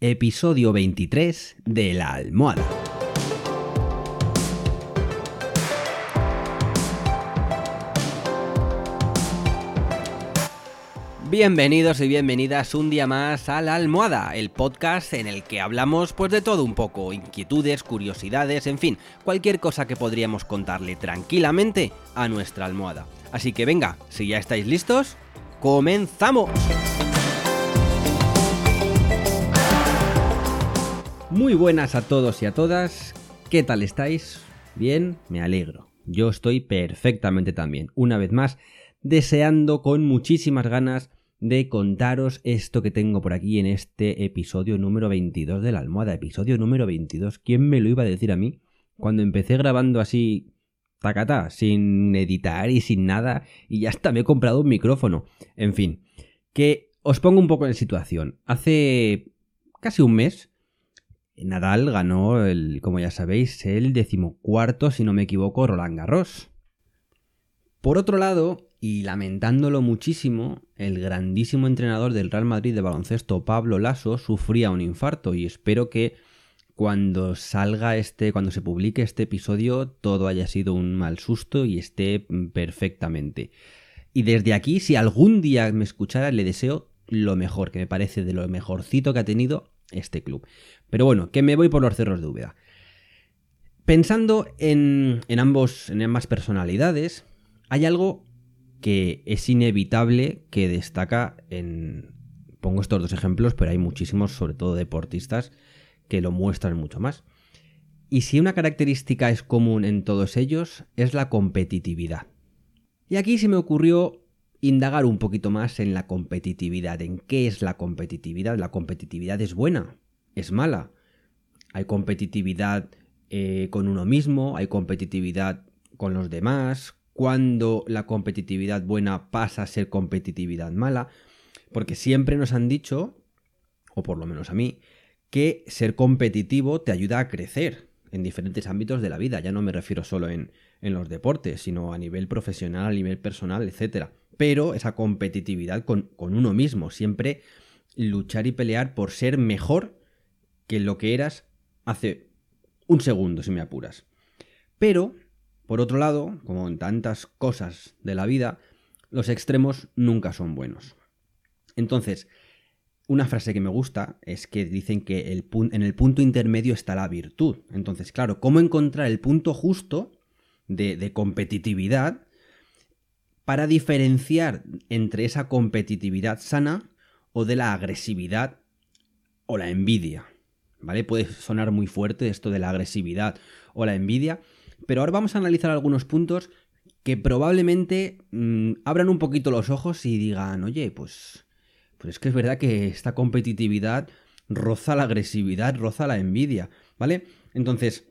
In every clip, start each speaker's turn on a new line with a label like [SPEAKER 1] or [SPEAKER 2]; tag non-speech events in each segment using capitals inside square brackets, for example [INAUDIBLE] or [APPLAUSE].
[SPEAKER 1] episodio 23 de La Almohada. Bienvenidos y bienvenidas un día más a La Almohada, el podcast en el que hablamos pues de todo un poco, inquietudes, curiosidades, en fin, cualquier cosa que podríamos contarle tranquilamente a nuestra almohada. Así que venga, si ya estáis listos, ¡comenzamos! Muy buenas a todos y a todas, ¿qué tal estáis? Bien, me alegro. Yo estoy perfectamente también. Una vez más, deseando con muchísimas ganas de contaros esto que tengo por aquí en este episodio número 22 de la almohada. Episodio número 22. ¿Quién me lo iba a decir a mí? Cuando empecé grabando así, tacata, sin editar y sin nada, y ya hasta me he comprado un micrófono. En fin, que os pongo un poco en situación. Hace casi un mes, Nadal ganó, el, como ya sabéis, el decimocuarto, si no me equivoco, Roland Garros. Por otro lado, y lamentándolo muchísimo, el grandísimo entrenador del Real Madrid de baloncesto, Pablo Lasso, sufría un infarto y espero que cuando salga este, cuando se publique este episodio, todo haya sido un mal susto y esté perfectamente. Y desde aquí, si algún día me escuchara, le deseo lo mejor, que me parece de lo mejorcito que ha tenido este club. Pero bueno, que me voy por los cerros de Úbeda. Pensando en, ambos, en ambas personalidades, hay algo que es inevitable que destaca en... Pongo estos dos ejemplos, pero hay muchísimos, sobre todo deportistas, que lo muestran mucho más. Y si una característica es común en todos ellos, es la competitividad. Y aquí se me ocurrió indagar un poquito más en la competitividad, en qué es la competitividad. La competitividad es buena, es mala. Hay competitividad eh, con uno mismo, hay competitividad con los demás, cuando la competitividad buena pasa a ser competitividad mala, porque siempre nos han dicho, o por lo menos a mí, que ser competitivo te ayuda a crecer en diferentes ámbitos de la vida. Ya no me refiero solo en, en los deportes, sino a nivel profesional, a nivel personal, etc. Pero esa competitividad con, con uno mismo, siempre luchar y pelear por ser mejor que lo que eras hace un segundo, si me apuras. Pero por otro lado, como en tantas cosas de la vida, los extremos nunca son buenos. Entonces, una frase que me gusta es que dicen que en el punto intermedio está la virtud. Entonces, claro, ¿cómo encontrar el punto justo de competitividad para diferenciar entre esa competitividad sana o de la agresividad o la envidia? ¿Vale? Puede sonar muy fuerte esto de la agresividad o la envidia, pero ahora vamos a analizar algunos puntos que probablemente mmm, abran un poquito los ojos y digan, oye, pues, pues es que es verdad que esta competitividad roza la agresividad, roza la envidia, ¿vale? Entonces,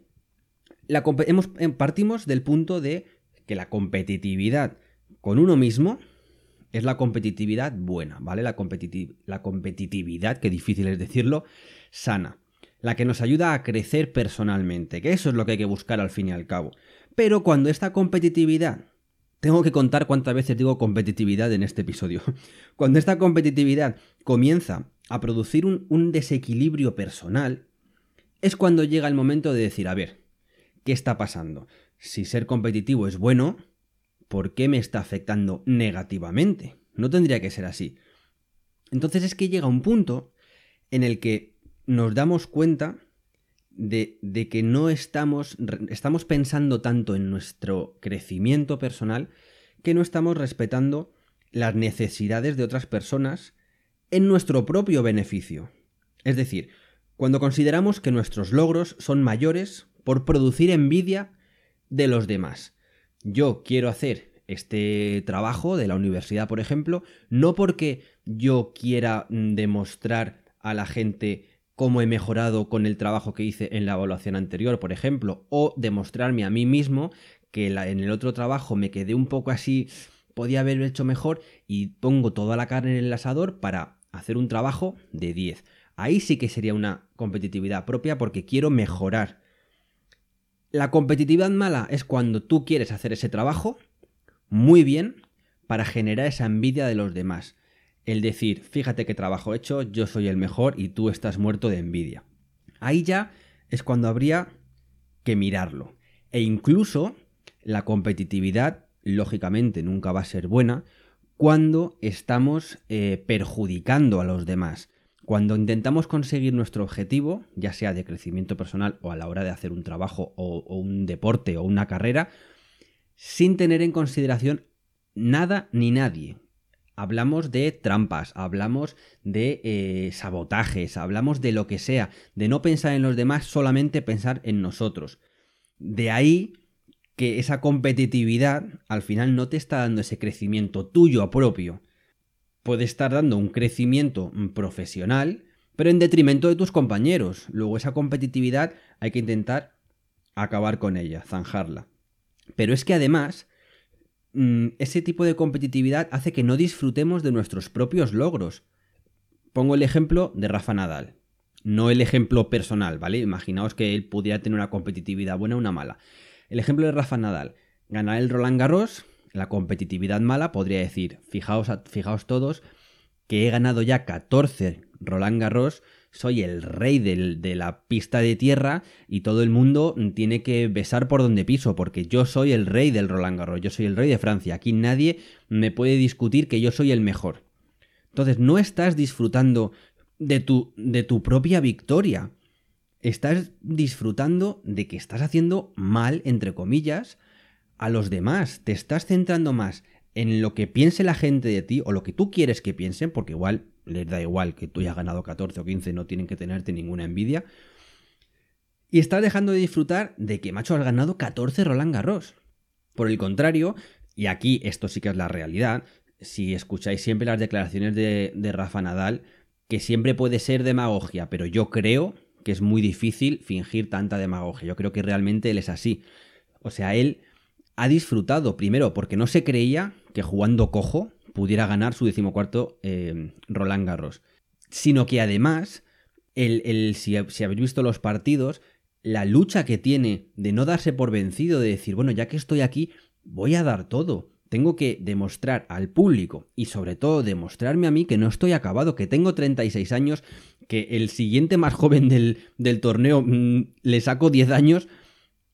[SPEAKER 1] la hemos, eh, partimos del punto de que la competitividad con uno mismo es la competitividad buena, ¿vale? La, competitiv la competitividad, que difícil es decirlo, sana la que nos ayuda a crecer personalmente, que eso es lo que hay que buscar al fin y al cabo. Pero cuando esta competitividad, tengo que contar cuántas veces digo competitividad en este episodio, [LAUGHS] cuando esta competitividad comienza a producir un, desequilibrio personal, es cuando llega el momento de decir, a ver, ¿qué está pasando? Si ser competitivo es bueno, ¿por qué me está afectando negativamente? No tendría que ser así. Entonces es que llega un punto en el que nos damos cuenta de, que no estamos, estamos pensando tanto en nuestro crecimiento personal que no estamos respetando las necesidades de otras personas en nuestro propio beneficio. Es decir, cuando consideramos que nuestros logros son mayores por producir envidia de los demás. Yo quiero hacer este trabajo de la universidad, por ejemplo, no porque yo quiera mm, demostrar a la gente cómo he mejorado con el trabajo que hice en la evaluación anterior, por ejemplo, o demostrarme a mí mismo que en el otro trabajo me quedé un poco así, podía haber hecho mejor y pongo toda la carne en el asador para hacer un trabajo de 10. Ahí sí que sería una competitividad propia porque quiero mejorar. La competitividad mala es cuando tú quieres hacer ese trabajo muy bien para generar esa envidia de los demás. El decir, fíjate qué trabajo he hecho, yo soy el mejor y tú estás muerto de envidia. Ahí ya es cuando habría que mirarlo. E incluso la competitividad, lógicamente, nunca va a ser buena cuando estamos eh, perjudicando a los demás. Cuando intentamos conseguir nuestro objetivo, ya sea de crecimiento personal o a la hora de hacer un trabajo o, un deporte o una carrera, sin tener en consideración nada ni nadie. Hablamos de trampas, hablamos de eh, sabotajes, hablamos de lo que sea, de no pensar en los demás, solamente pensar en nosotros. De ahí que esa competitividad al final no te está dando ese crecimiento tuyo propio. Puede estar dando un crecimiento profesional, pero en detrimento de tus compañeros. Luego esa competitividad hay que intentar acabar con ella, zanjarla. Pero es que además, mm, ese tipo de competitividad hace que no disfrutemos de nuestros propios logros. Pongo el ejemplo de Rafa Nadal. No el ejemplo personal, ¿vale? Imaginaos que él pudiera tener una competitividad buena o una mala. El ejemplo de Rafa Nadal. Ganar el Roland Garros, la competitividad mala, podría decir, fijaos, fijaos todos, que he ganado ya 14 Roland Garros, soy el rey de la pista de tierra y todo el mundo tiene que besar por donde piso, porque yo soy el rey del Roland Garros, yo soy el rey de Francia, aquí nadie me puede discutir que yo soy el mejor. Entonces no estás disfrutando de tu, de tu propia victoria, estás disfrutando de que estás haciendo mal, entre comillas, a los demás. Te estás centrando más en lo que piense la gente de ti o lo que tú quieres que piensen, porque igual les da igual que tú hayas ganado 14 o 15, no tienen que tenerte ninguna envidia. Y estás dejando de disfrutar de que, macho, has ganado 14 Roland Garros. Por el contrario, y aquí esto sí que es la realidad, si escucháis siempre las declaraciones de, de Rafa Nadal, que siempre puede ser demagogia, pero yo creo que es muy difícil fingir tanta demagogia. Yo creo que realmente él es así. O sea, él ha disfrutado, primero, porque no se creía que jugando cojo pudiera ganar su decimocuarto eh, Roland Garros. Sino que además, si habéis visto los partidos, la lucha que tiene de no darse por vencido, de decir, bueno, ya que estoy aquí, voy a dar todo tengo que demostrar al público y sobre todo demostrarme a mí que no estoy acabado, que tengo 36 años, que el siguiente más joven del, torneo mm, le saco 10 años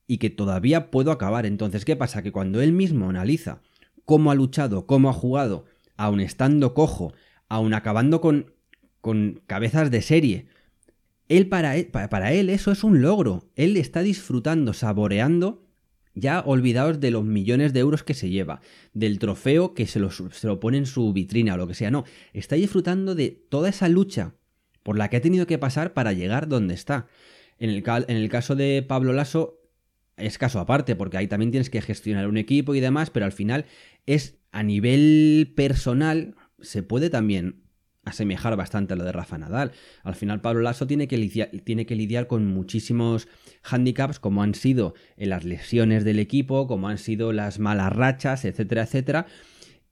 [SPEAKER 1] y que todavía puedo acabar. Entonces, ¿qué pasa? Que cuando él mismo analiza cómo ha luchado, cómo ha jugado, aun estando cojo, aun acabando con, con cabezas de serie, él para, él para él eso es un logro. Él está disfrutando, saboreando ya olvidaos de los millones de euros que se lleva, del trofeo que se lo, se lo pone en su vitrina o lo que sea. No, está disfrutando de toda esa lucha por la que ha tenido que pasar para llegar donde está. En el, en el caso de Pablo Lasso es caso aparte, porque ahí también tienes que gestionar un equipo y demás, pero al final es a nivel personal, se puede también asemejar bastante a lo de Rafa Nadal. Al final Pablo Lasso tiene que, lidiar, tiene que lidiar con muchísimos handicaps como han sido las lesiones del equipo, como han sido las malas rachas, etcétera, etcétera.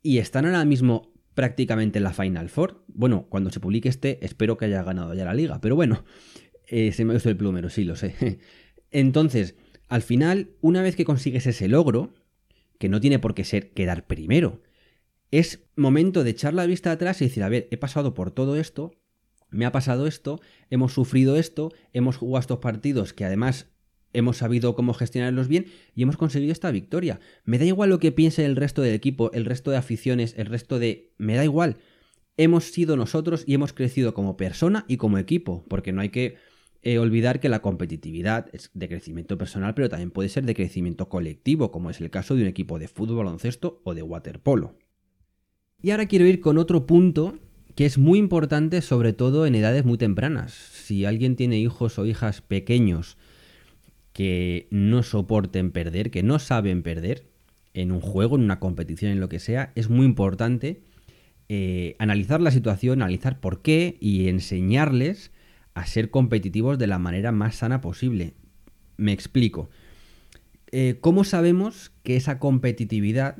[SPEAKER 1] Y están ahora mismo prácticamente en la Final Four. Bueno, cuando se publique este, espero que haya ganado ya la liga. Pero bueno, eh, se me ha visto el plumero, sí lo sé. [LAUGHS] Entonces, al final, una vez que consigues ese logro, que no tiene por qué ser quedar primero, es momento de echar la vista atrás y decir, a ver, he pasado por todo esto, me ha pasado esto, hemos sufrido esto, hemos jugado estos partidos que además hemos sabido cómo gestionarlos bien y hemos conseguido esta victoria. Me da igual lo que piense el resto del equipo, el resto de aficiones, el resto de... Me da igual. Hemos sido nosotros y hemos crecido como persona y como equipo, porque no hay que eh, olvidar que la competitividad es de crecimiento personal, pero también puede ser de crecimiento colectivo, como es el caso de un equipo de fútbol, baloncesto o de waterpolo. Y ahora quiero ir con otro punto que es muy importante, sobre todo en edades muy tempranas. Si alguien tiene hijos o hijas pequeños que no soporten perder, que no saben perder en un juego, en una competición, en lo que sea, es muy importante eh, analizar la situación, analizar por qué y enseñarles a ser competitivos de la manera más sana posible. Me explico. Eh, ¿Cómo sabemos que esa competitividad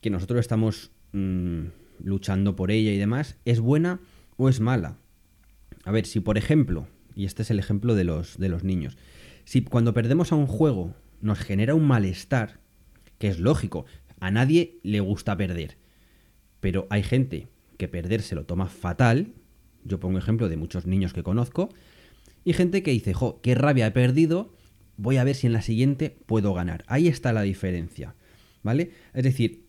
[SPEAKER 1] que nosotros estamos Mm, luchando por ella y demás, ¿es buena o es mala? A ver, si por ejemplo, y este es el ejemplo de los, de los niños, si cuando perdemos a un juego nos genera un malestar, que es lógico, a nadie le gusta perder, pero hay gente que perder se lo toma fatal. Yo pongo ejemplo de muchos niños que conozco. Y gente que dice, jo, qué rabia he perdido, voy a ver si en la siguiente puedo ganar. Ahí está la diferencia. ¿Vale? Es decir,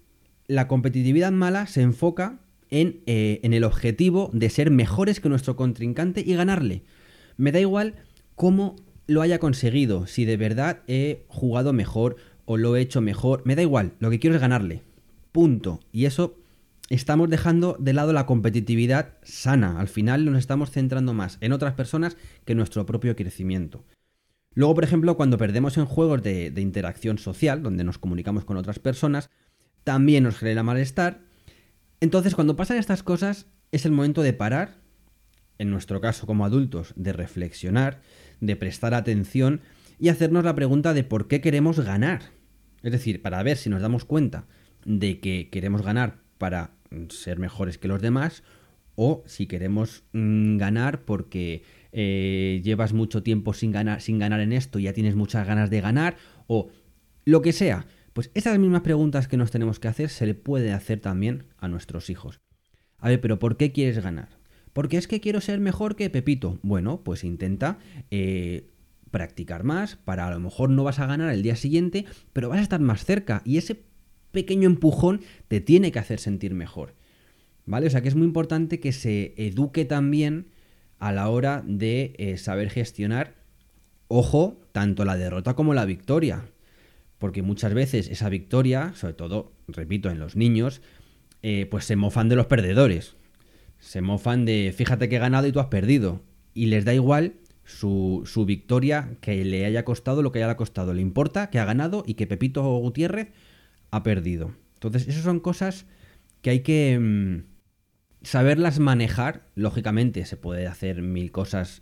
[SPEAKER 1] la competitividad mala se enfoca en, eh, en el objetivo de ser mejores que nuestro contrincante y ganarle. Me da igual cómo lo haya conseguido, si de verdad he jugado mejor o lo he hecho mejor, me da igual, lo que quiero es ganarle. Punto. Y eso estamos dejando de lado la competitividad sana. Al final nos estamos centrando más en otras personas que en nuestro propio crecimiento. Luego, por ejemplo, cuando perdemos en juegos de, de interacción social, donde nos comunicamos con otras personas, también nos genera malestar. Entonces, cuando pasan estas cosas, es el momento de parar, en nuestro caso como adultos, de reflexionar, de prestar atención y hacernos la pregunta de por qué queremos ganar. Es decir, para ver si nos damos cuenta de que queremos ganar para ser mejores que los demás o si queremos mm, ganar porque eh, llevas mucho tiempo sin ganar, sin ganar en esto y ya tienes muchas ganas de ganar o lo que sea. Pues esas mismas preguntas que nos tenemos que hacer se le puede hacer también a nuestros hijos. A ver, pero ¿por qué quieres ganar? Porque es que quiero ser mejor que Pepito. Bueno, pues intenta eh, practicar más, para a lo mejor no vas a ganar el día siguiente, pero vas a estar más cerca y ese pequeño empujón te tiene que hacer sentir mejor. ¿Vale? O sea que es muy importante que se eduque también a la hora de eh, saber gestionar, ojo, tanto la derrota como la victoria. Porque muchas veces esa victoria, sobre todo, repito, en los niños, eh, pues se mofan de los perdedores. Se mofan de, fíjate que he ganado y tú has perdido. Y les da igual su, su, victoria que le haya costado lo que haya costado. Le importa que ha ganado y que Pepito Gutiérrez ha perdido. Entonces, esas son cosas que hay que mmm, saberlas manejar. Lógicamente, se puede hacer mil cosas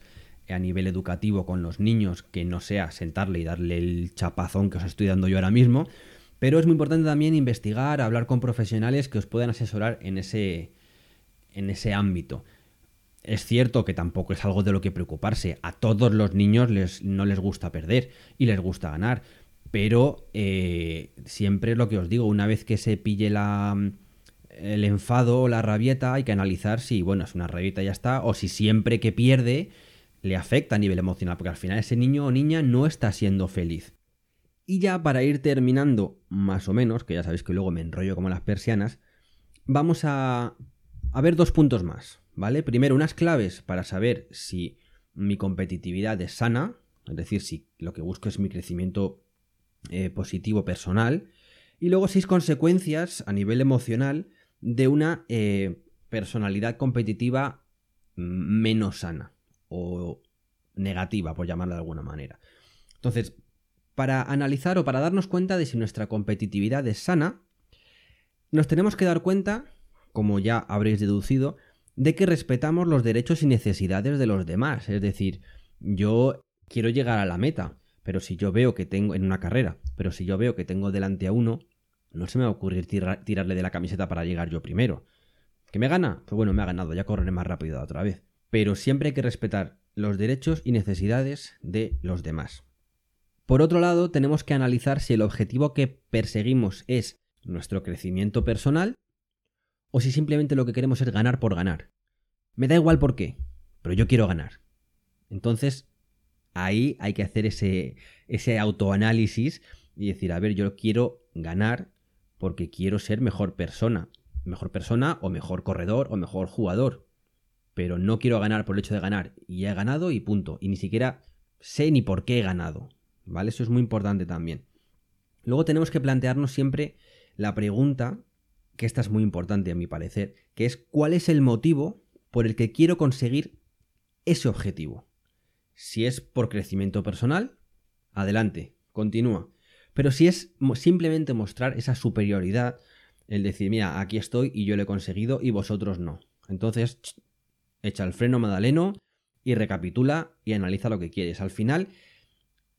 [SPEAKER 1] a nivel educativo con los niños que no sea sentarle y darle el chapazón que os estoy dando yo ahora mismo. Pero es muy importante también investigar, hablar con profesionales que os puedan asesorar en ese, en ese ámbito. Es cierto que tampoco es algo de lo que preocuparse. A todos los niños les, no les gusta perder y les gusta ganar. Pero eh, siempre lo que os digo, una vez que se pille la, el enfado o la rabieta, hay que analizar si, bueno, es una rabieta y ya está, o si siempre que pierde le afecta a nivel emocional, porque al final ese niño o niña no está siendo feliz. Y ya para ir terminando, más o menos, que ya sabéis que luego me enrollo como las persianas, vamos a, a ver dos puntos más. ¿vale? Primero, unas claves para saber si mi competitividad es sana, es decir, si lo que busco es mi crecimiento eh, positivo personal, y luego seis consecuencias a nivel emocional de una eh, personalidad competitiva menos sana o negativa, por llamarla de alguna manera. Entonces, para analizar o para darnos cuenta de si nuestra competitividad es sana, nos tenemos que dar cuenta, como ya habréis deducido, de que respetamos los derechos y necesidades de los demás. Es decir, yo quiero llegar a la meta, pero si yo veo que tengo en una carrera, pero si yo veo que tengo delante a uno, no se me va a ocurrir tirarle de la camiseta para llegar yo primero. ¿Que me gana? Pues bueno, me ha ganado, ya correré más rápido otra vez. Pero siempre hay que respetar los derechos y necesidades de los demás. Por otro lado, tenemos que analizar si el objetivo que perseguimos es nuestro crecimiento personal o si simplemente lo que queremos es ganar por ganar. Me da igual por qué, pero yo quiero ganar. Entonces, ahí hay que hacer ese, ese autoanálisis y decir, a ver, yo quiero ganar porque quiero ser mejor persona. Mejor persona o mejor corredor o mejor jugador. Pero no quiero ganar por el hecho de ganar. Y he ganado y punto. Y ni siquiera sé ni por qué he ganado. ¿Vale? Eso es muy importante también. Luego tenemos que plantearnos siempre la pregunta que esta es muy importante a mi parecer, que es cuál es el motivo por el que quiero conseguir ese objetivo. Si es por crecimiento personal, adelante, continúa. Pero si es simplemente mostrar esa superioridad, el decir, mira, aquí estoy y yo lo he conseguido y vosotros no. Entonces, echa el freno Madaleno y recapitula y analiza lo que quieres. Al final,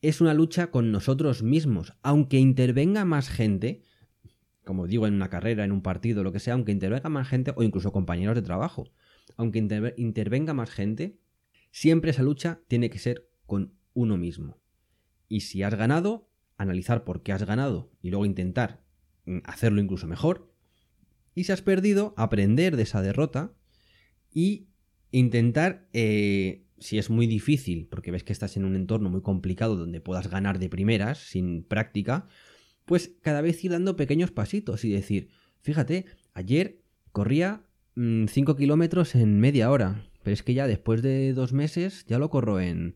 [SPEAKER 1] es una lucha con nosotros mismos. Aunque intervenga más gente, como digo, en una carrera, en un partido, lo que sea, aunque intervenga más gente o incluso compañeros de trabajo, aunque intervenga más gente, siempre esa lucha tiene que ser con uno mismo. Y si has ganado, analizar por qué has ganado y luego intentar mm, hacerlo incluso mejor. Y si has perdido, aprender de esa derrota y intentar, eh, si es muy difícil, porque ves que estás en un entorno muy complicado donde puedas ganar de primeras, sin práctica, pues cada vez ir dando pequeños pasitos y decir, fíjate, ayer corría 5 mm, kilómetros en media hora, pero es que ya después de dos meses ya lo corro en,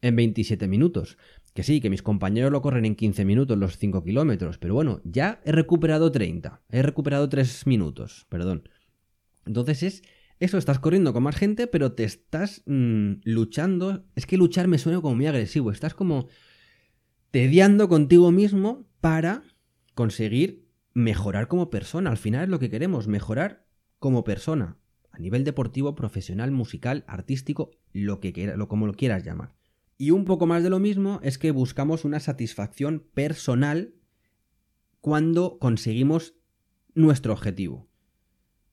[SPEAKER 1] en 27 minutos. Que sí, que mis compañeros lo corren en 15 minutos los 5 kilómetros, pero bueno, ya he recuperado 30, he recuperado 3 minutos, perdón. Entonces es eso, estás corriendo con más gente, pero te estás mm, luchando. Es que luchar me suena como muy agresivo, estás como tediando contigo mismo para conseguir mejorar como persona. Al final es lo que queremos, mejorar como persona. A nivel deportivo, profesional, musical, artístico, lo que quiera, lo, como lo quieras llamar. Y un poco más de lo mismo es que buscamos una satisfacción personal cuando conseguimos nuestro objetivo.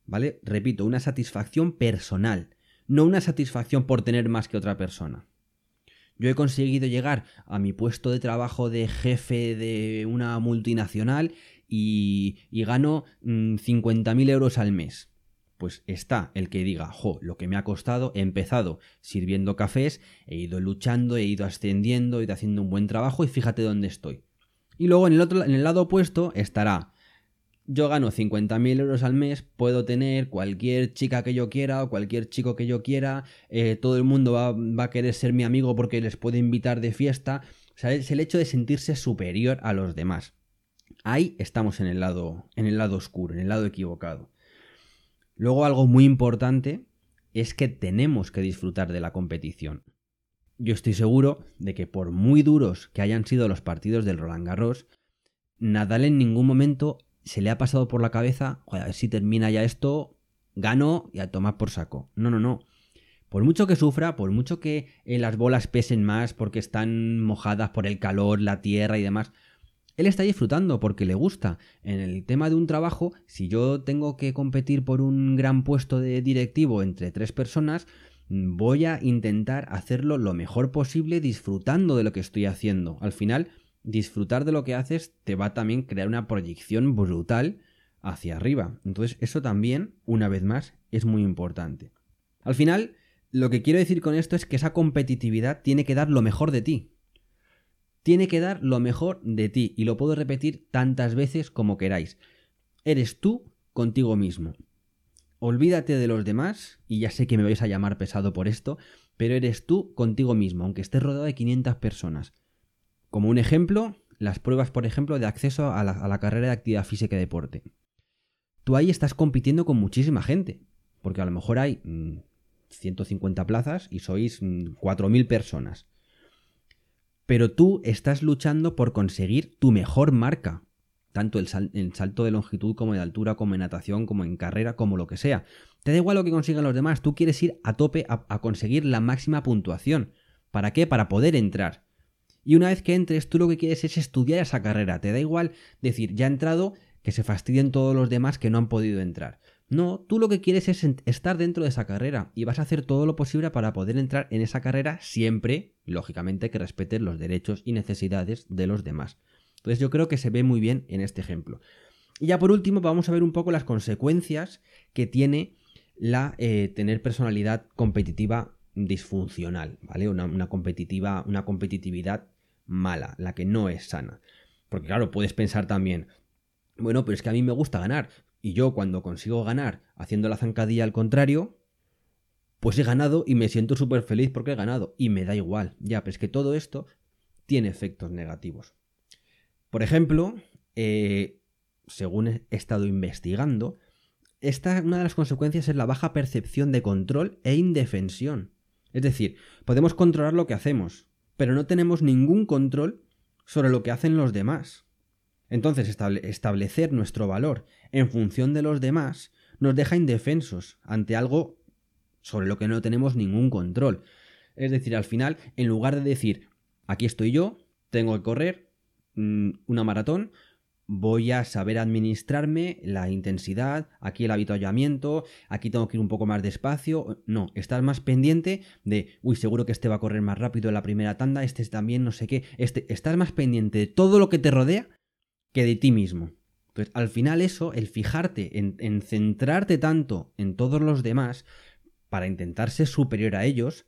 [SPEAKER 1] ¿Vale? Repito, una satisfacción personal, no una satisfacción por tener más que otra persona. Yo he conseguido llegar a mi puesto de trabajo de jefe de una multinacional y, gano 50.000 mm, euros al mes pues está el que diga, jo, lo que me ha costado, he empezado sirviendo cafés, he ido luchando, he ido ascendiendo, he ido haciendo un buen trabajo y fíjate dónde estoy. Y luego en el, otro, en el lado opuesto estará, yo gano 50.000 euros al mes, puedo tener cualquier chica que yo quiera o cualquier chico que yo quiera, eh, todo el mundo va, va, a querer ser mi amigo porque les puedo invitar de fiesta. O sea, es el hecho de sentirse superior a los demás. Ahí estamos en el lado, en el lado oscuro, en el lado equivocado. Luego algo muy importante es que tenemos que disfrutar de la competición. Yo estoy seguro de que por muy duros que hayan sido los partidos del Roland Garros, Nadal en ningún momento se le ha pasado por la cabeza, a ver si termina ya esto, gano y a tomar por saco. No, no, no. Por mucho que sufra, por mucho que eh, las bolas pesen más porque están mojadas por el calor, la tierra y demás, él está disfrutando porque le gusta. En el tema de un trabajo, si yo tengo que competir por un gran puesto de directivo entre tres personas, voy a intentar hacerlo lo mejor posible disfrutando de lo que estoy haciendo. Al final, disfrutar de lo que haces te va a también crear una proyección brutal hacia arriba. Entonces, eso también, una vez más, es muy importante. Al final, lo que quiero decir con esto es que esa competitividad tiene que dar lo mejor de ti tiene que dar lo mejor de ti y lo puedo repetir tantas veces como queráis. Eres tú contigo mismo. Olvídate de los demás, y ya sé que me vais a llamar pesado por esto, pero eres tú contigo mismo, aunque estés rodeado de 500 personas. Como un ejemplo, las pruebas, por ejemplo, de acceso a la, carrera de actividad física y deporte. Tú ahí estás compitiendo con muchísima gente, porque a lo mejor hay 150 mm, plazas y sois 4.000 mm, personas pero tú estás luchando por conseguir tu mejor marca, tanto el, salto de longitud como de altura, como en natación, como en carrera, como lo que sea. Te da igual lo que consigan los demás, tú quieres ir a tope a, conseguir la máxima puntuación. ¿Para qué? Para poder entrar. Y una vez que entres, tú lo que quieres es estudiar esa carrera. Te da igual decir, ya he entrado, que se fastidien todos los demás que no han podido entrar. No, tú lo que quieres es estar dentro de esa carrera y vas a hacer todo lo posible para poder entrar en esa carrera siempre, lógicamente, que respeten los derechos y necesidades de los demás. Entonces yo creo que se ve muy bien en este ejemplo. Y ya por último vamos a ver un poco las consecuencias que tiene la eh, tener personalidad competitiva disfuncional, ¿vale? Una, una, competitiva, una competitividad mala, la que no es sana. Porque claro, puedes pensar también, bueno, pero es que a mí me gusta ganar. Y yo cuando consigo ganar haciendo la zancadilla al contrario, pues he ganado y me siento súper feliz porque he ganado. Y me da igual. Ya, pero es que todo esto tiene efectos negativos. Por ejemplo, eh, según he estado investigando, esta, una de las consecuencias es la baja percepción de control e indefensión. Es decir, podemos controlar lo que hacemos, pero no tenemos ningún control sobre lo que hacen los demás. Entonces, establecer nuestro valor en función de los demás nos deja indefensos ante algo sobre lo que no tenemos ningún control. Es decir, al final, en lugar de decir, aquí estoy yo, tengo que correr mm, una maratón, voy a saber administrarme la intensidad, aquí el habituallamiento, aquí tengo que ir un poco más despacio. No, estás más pendiente de, uy, seguro que este va a correr más rápido en la primera tanda, este también, no sé qué. Este, estás más pendiente de todo lo que te rodea que de ti mismo. Entonces, al final eso, el fijarte en, en centrarte tanto en todos los demás para intentar ser superior a ellos,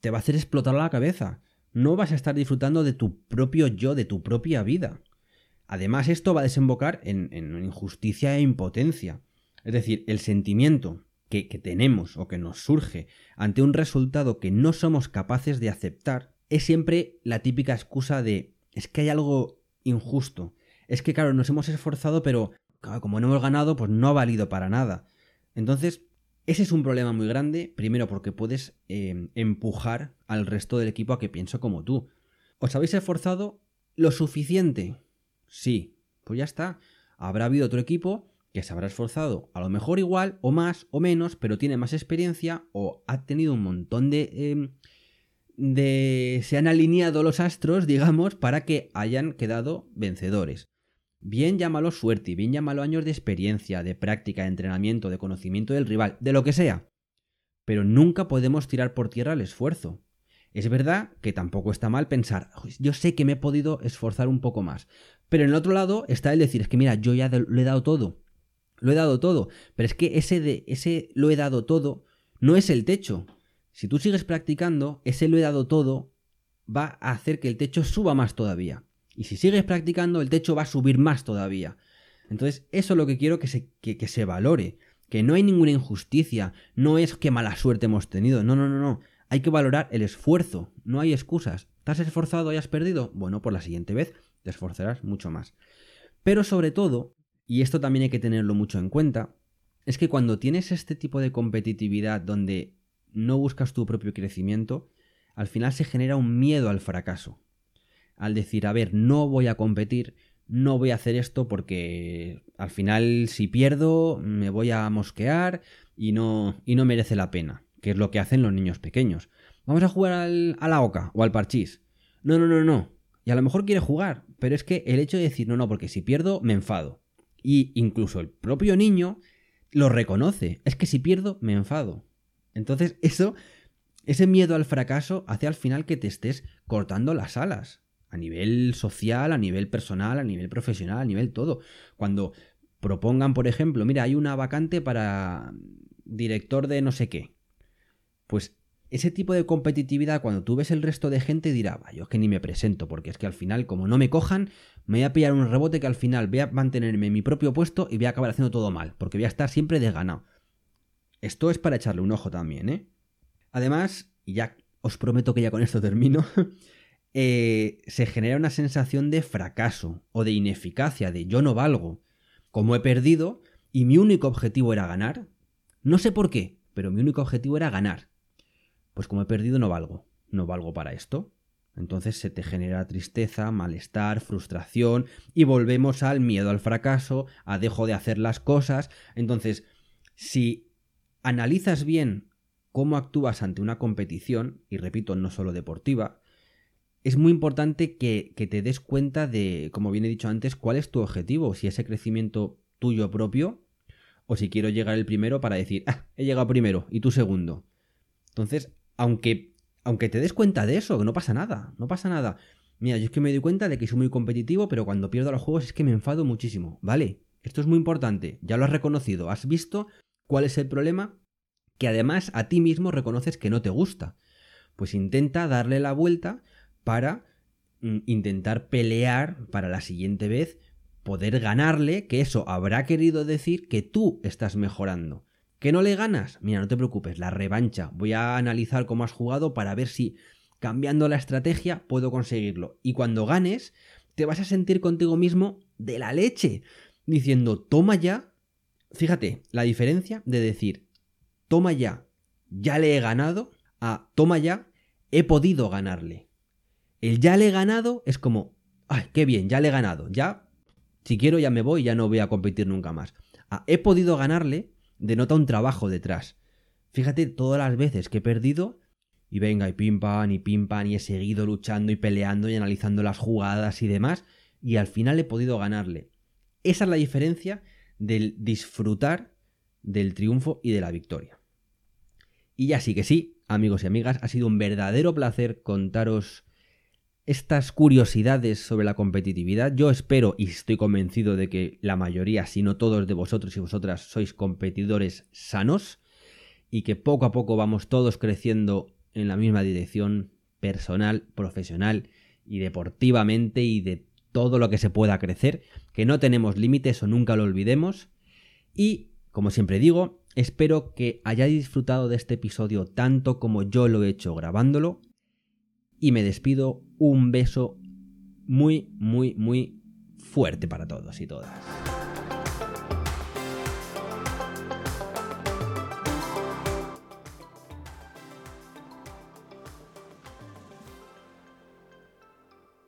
[SPEAKER 1] te va a hacer explotar la cabeza. No vas a estar disfrutando de tu propio yo, de tu propia vida. Además, esto va a desembocar en, injusticia e impotencia. Es decir, el sentimiento que, tenemos o que nos surge ante un resultado que no somos capaces de aceptar es siempre la típica excusa de es que hay algo injusto. Es que, claro, nos hemos esforzado, pero como no hemos ganado, pues no ha valido para nada. Entonces, ese es un problema muy grande, primero porque puedes em, empujar al resto del equipo a que piense como tú. ¿Os habéis esforzado lo suficiente? Sí, pues ya está. Habrá habido otro equipo que se habrá esforzado a lo mejor igual o más o menos, pero tiene más experiencia o ha tenido un montón de... Em, de... se han alineado los astros, digamos, para que hayan quedado vencedores. Bien llámalo suerte, bien llámalo años de experiencia, de práctica, de entrenamiento, de conocimiento del rival, de lo que sea. Pero nunca podemos tirar por tierra el esfuerzo. Es verdad que tampoco está mal pensar, yo sé que me he podido esforzar un poco más. Pero en el otro lado está el decir, es que mira, yo ya lo he dado todo. Lo he dado todo. Pero es que ese de ese lo he dado todo no es el techo. Si tú sigues practicando, ese lo he dado todo va a hacer que el techo suba más todavía. Y si sigues practicando, el techo va a subir más todavía. Entonces, eso es lo que quiero que se, que, se valore. Que no hay ninguna injusticia. No es que mala suerte hemos tenido. No, no, no, no. Hay que valorar el esfuerzo. No hay excusas. ¿Te has esforzado y has perdido? Bueno, por la siguiente vez te esforzarás mucho más. Pero sobre todo, y esto también hay que tenerlo mucho en cuenta, es que cuando tienes este tipo de competitividad donde no buscas tu propio crecimiento, al final se genera un miedo al fracaso al decir, a ver, no voy a competir, no voy a hacer esto porque al final si pierdo me voy a mosquear y no, y no merece la pena, que es lo que hacen los niños pequeños. Vamos a jugar a la oca o al parchís. No, no, no, no. Y a lo mejor quiere jugar, pero es que el hecho de decir, no, no, porque si pierdo me enfado. Y incluso el propio niño lo reconoce. Es que si pierdo me enfado. Entonces eso, ese miedo al fracaso hace al final que te estés cortando las alas a nivel social, a nivel personal, a nivel profesional, a nivel todo. Cuando propongan, por ejemplo, mira, hay una vacante para director de no sé qué. Pues ese tipo de competitividad, cuando tú ves el resto de gente, dirá, yo es que ni me presento, porque es que al final, como no me cojan, me voy a pillar un rebote que al final voy a mantenerme en mi propio puesto y voy a acabar haciendo todo mal, porque voy a estar siempre desganado. Esto es para echarle un ojo también, ¿eh? Además, ya os prometo que ya con esto termino, [LAUGHS] Eh, se genera una sensación de fracaso o de ineficacia, de yo no valgo. Como he perdido y mi único objetivo era ganar, no sé por qué, pero mi único objetivo era ganar. Pues como he perdido no valgo, no valgo para esto. Entonces se te genera tristeza, malestar, frustración y volvemos al miedo al fracaso, a dejo de hacer las cosas. Entonces, si analizas bien cómo actúas ante una competición, y repito, no solo deportiva, es muy importante que, te des cuenta de, como bien he dicho antes, cuál es tu objetivo, si ese crecimiento tuyo propio o si quiero llegar el primero para decir, ah, he llegado primero y tú segundo. Entonces, aunque, aunque te des cuenta de eso, no pasa nada, no pasa nada. Mira, yo es que me doy cuenta de que soy muy competitivo, pero cuando pierdo los juegos es que me enfado muchísimo. Vale, esto es muy importante, ya lo has reconocido, has visto cuál es el problema, que además a ti mismo reconoces que no te gusta. Pues intenta darle la vuelta para mm, intentar pelear para la siguiente vez, poder ganarle, que eso habrá querido decir que tú estás mejorando. ¿Que no le ganas? Mira, no te preocupes, la revancha. Voy a analizar cómo has jugado para ver si cambiando la estrategia puedo conseguirlo. Y cuando ganes, te vas a sentir contigo mismo de la leche, diciendo, toma ya. Fíjate, la diferencia de decir, toma ya, ya le he ganado, a toma ya, he podido ganarle. El ya le he ganado es como, ay, qué bien, ya le he ganado, ya, si quiero ya me voy, ya no voy a competir nunca más. Ah, he podido ganarle, denota un trabajo detrás. Fíjate todas las veces que he perdido y venga, y pim pam, y pim pam, y he seguido luchando y peleando y analizando las jugadas y demás, y al final he podido ganarle. Esa es la diferencia del disfrutar del triunfo y de la victoria. Y ya sí que sí, amigos y amigas, ha sido un verdadero placer contaros estas curiosidades sobre la competitividad. Yo espero y estoy convencido de que la mayoría, si no todos de vosotros y vosotras, sois competidores sanos y que poco a poco vamos todos creciendo en la misma dirección personal, profesional y deportivamente y de todo lo que se pueda crecer, que no tenemos límites o nunca lo olvidemos. Y, como siempre digo, espero que hayáis disfrutado de este episodio tanto como yo lo he hecho grabándolo. Y me despido un beso muy, muy, muy fuerte para todos y todas.